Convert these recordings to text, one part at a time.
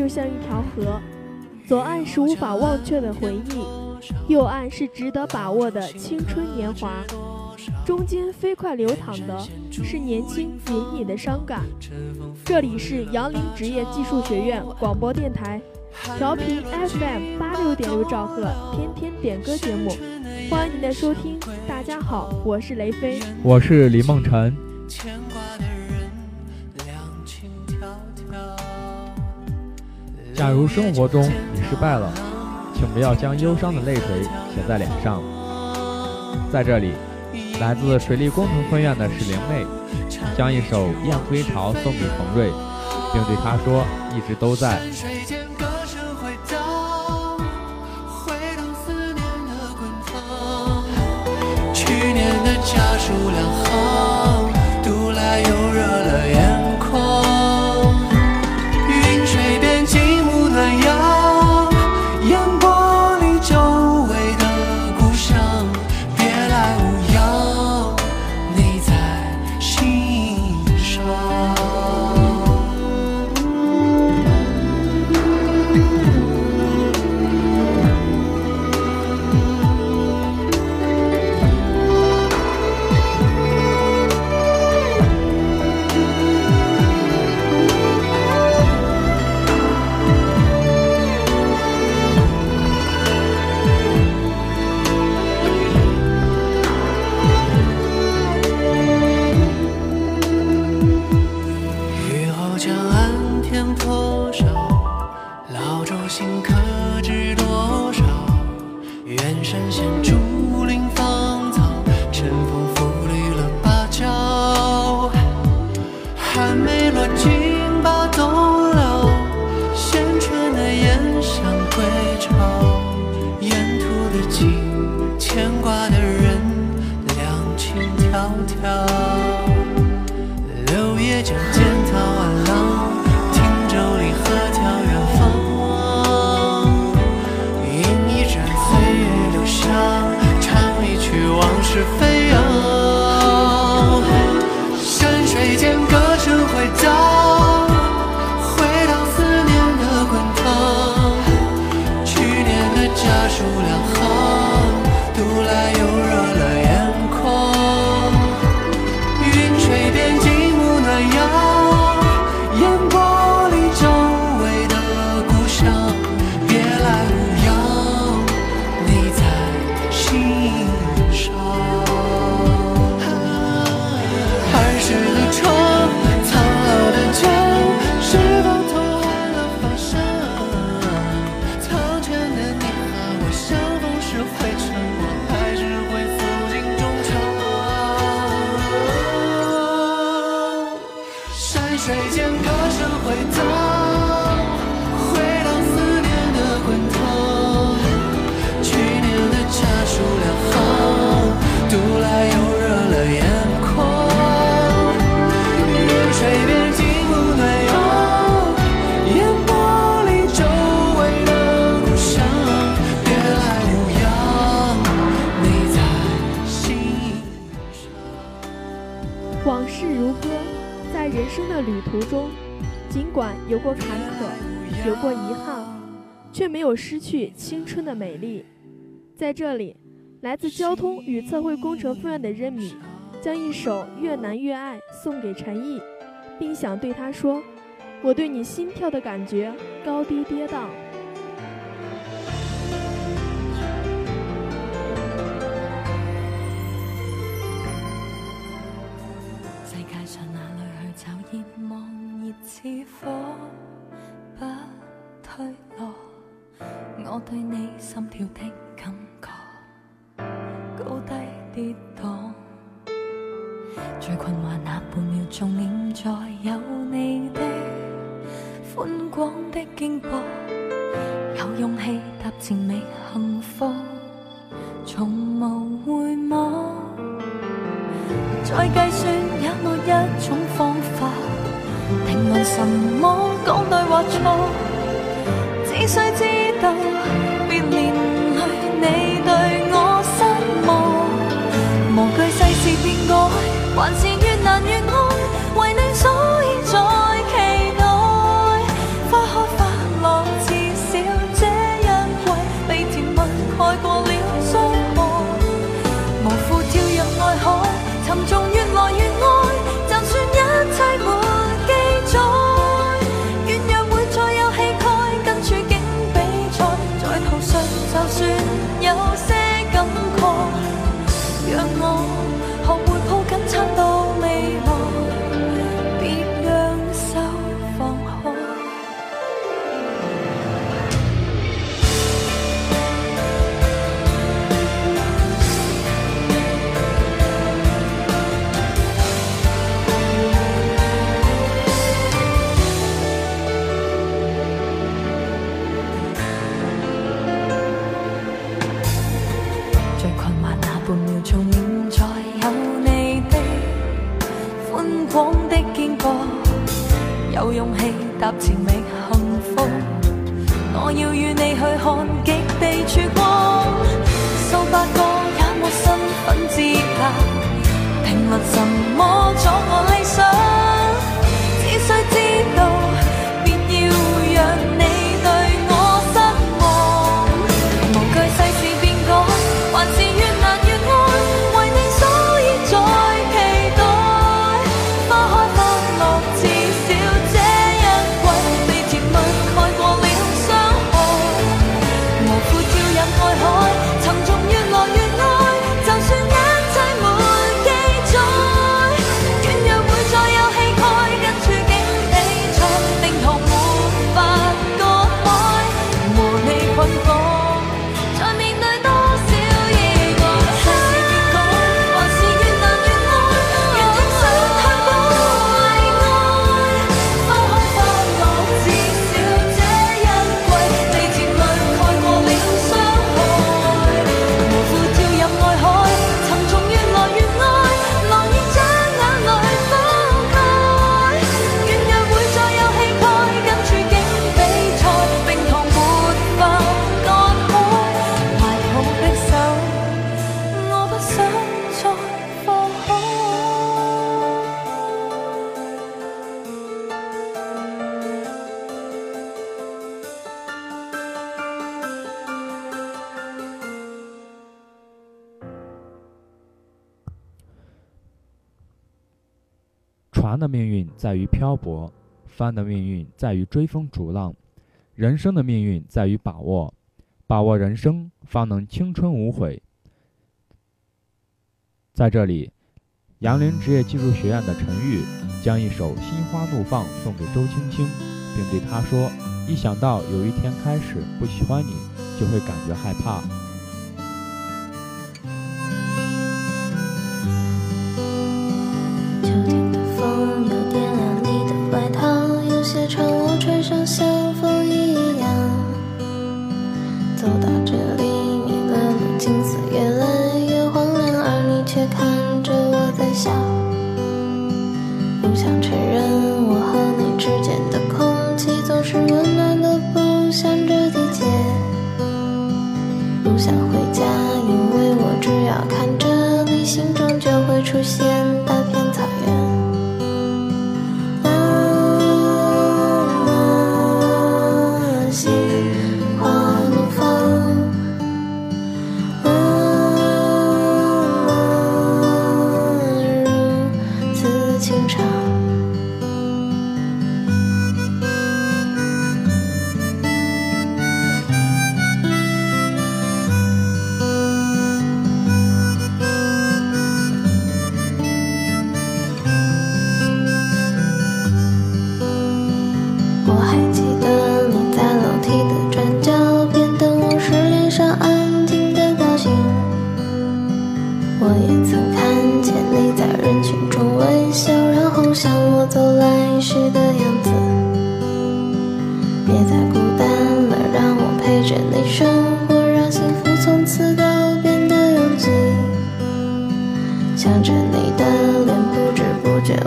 就像一条河，左岸是无法忘却的回忆，右岸是值得把握的青春年华，中间飞快流淌的是年轻隐隐的伤感。这里是杨林职业技术学院广播电台，调频 FM 八六点六兆赫，天天点歌节目，欢迎您的收听。大家好，我是雷飞，我是李梦辰。假如生活中你失败了，请不要将忧伤的泪水写在脸上。在这里，来自水利工程分院的史灵妹将一首《燕归巢》送给冯瑞，并对他说：“一直都在。”去年的家书有没有失去青春的美丽。在这里，来自交通与测绘工程分院的任敏将一首《越难越爱》送给陈毅，并想对他说：“我对你心跳的感觉高低跌宕。”对你心跳的感觉，高低跌宕。最困惑那半秒钟，念在有你的宽广的肩膊，有勇气踏前觅幸福，从无回望。再计算有没一种方法，评论什么讲对或错，只需知我要与你去看船的命运在于漂泊，帆的命运在于追风逐浪，人生的命运在于把握，把握人生，方能青春无悔。在这里，杨林职业技术学院的陈玉将一首《心花怒放》送给周青青，并对她说：“一想到有一天开始不喜欢你，就会感觉害怕。”些长，我穿上像风一样。走到这里，你的路景色越来越荒凉，而你却看着我在笑。不想承认，我和你之间的空气总是温暖的，不像这季节。不想回家，因为我只要看着你，心中就会出现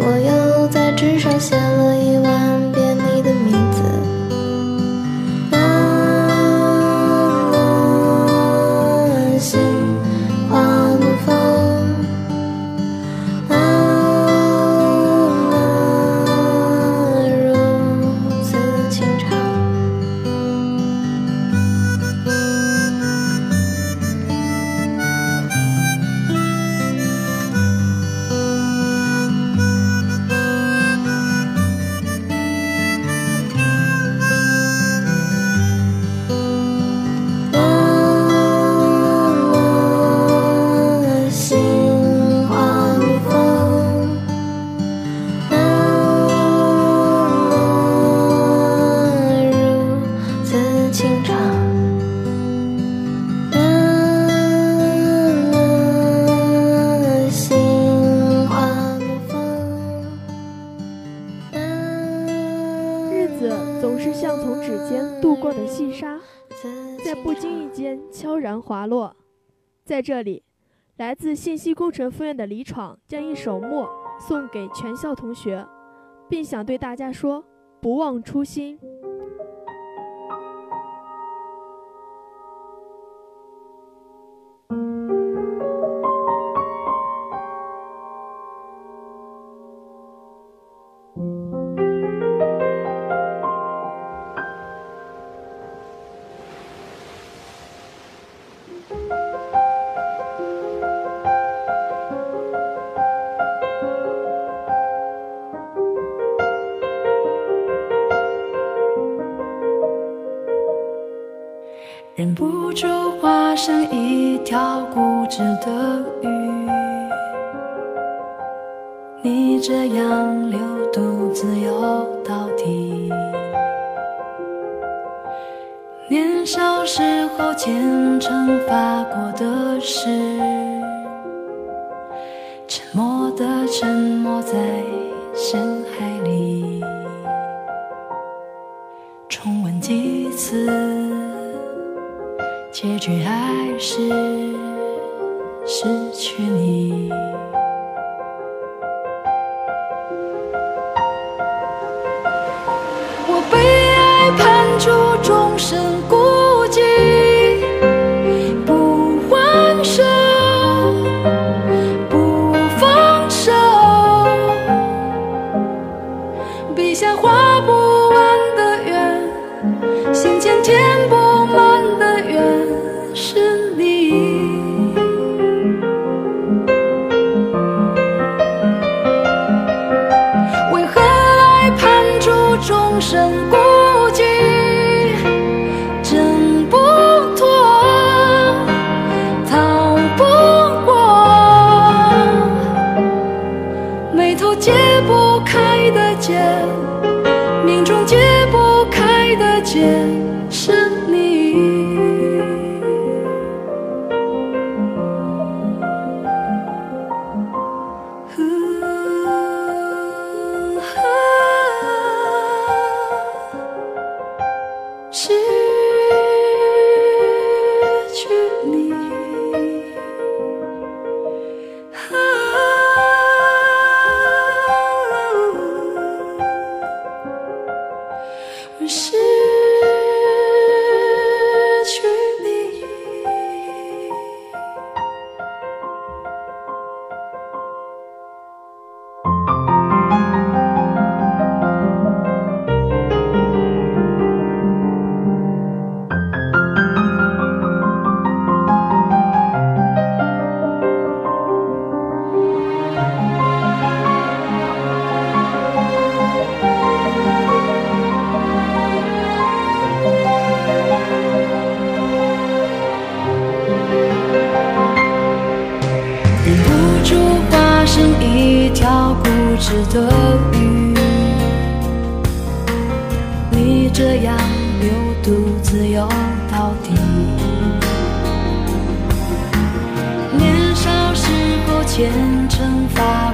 我有子总是像从指尖渡过的细沙，在不经意间悄然滑落。在这里，来自信息工程分院的李闯将一首《默》送给全校同学，并想对大家说：不忘初心。这样流独自游到底。年少时候虔诚发过的誓，沉默的沉没在深海里，重温几次。结局还是失去你。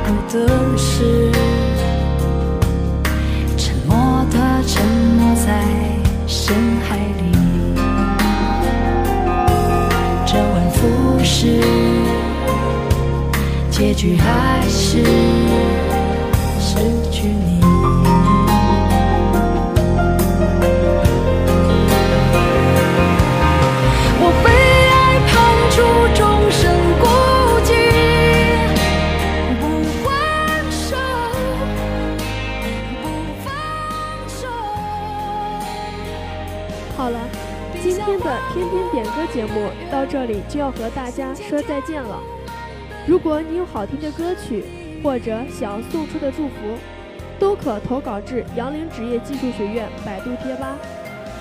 诚发过的誓，沉默的沉默在深海里，周而复始。结局还是今天的天天点歌节目到这里就要和大家说再见了。如果你有好听的歌曲，或者想要送出的祝福，都可投稿至杨凌职业技术学院百度贴吧，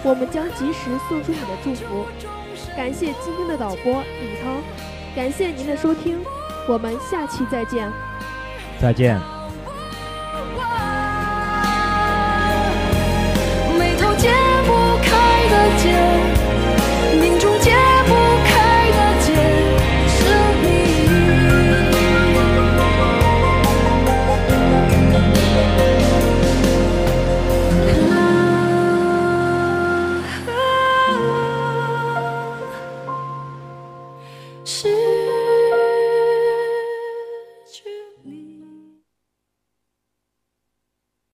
我们将及时送出你的祝福。感谢今天的导播李涛，感谢您的收听，我们下期再见。再见。